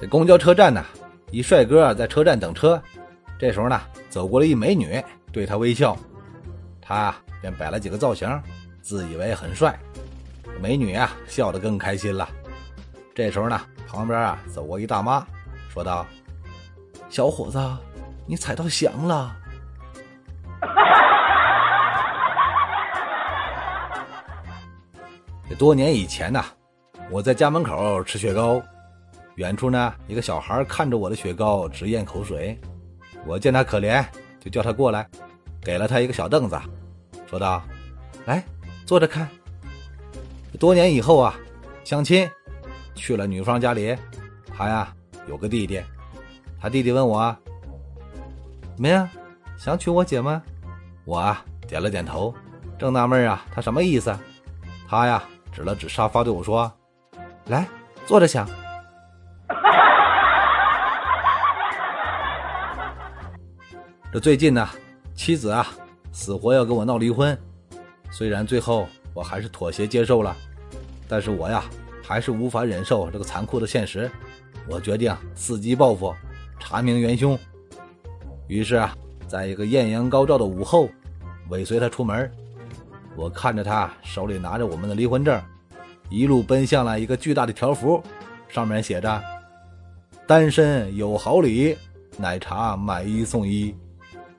这公交车站呢，一帅哥在车站等车，这时候呢，走过来一美女，对他微笑，他便摆了几个造型，自以为很帅。美女啊，笑得更开心了。这时候呢，旁边啊走过一大妈，说道：“小伙子，你踩到翔了。”这多年以前呢，我在家门口吃雪糕，远处呢一个小孩看着我的雪糕直咽口水，我见他可怜，就叫他过来，给了他一个小凳子，说道：“来，坐着看。”多年以后啊，相亲去了女方家里，他呀有个弟弟，他弟弟问我：“怎么样，想娶我姐吗？”我啊点了点头，正纳闷啊，他什么意思？他呀。指了指沙发，对我说：“来，坐着想。”这最近呢，妻子啊，死活要跟我闹离婚。虽然最后我还是妥协接受了，但是我呀，还是无法忍受这个残酷的现实。我决定伺机报复，查明元凶。于是啊，在一个艳阳高照的午后，尾随他出门。我看着他手里拿着我们的离婚证，一路奔向了一个巨大的条幅，上面写着：“单身有好礼，奶茶买一送一。”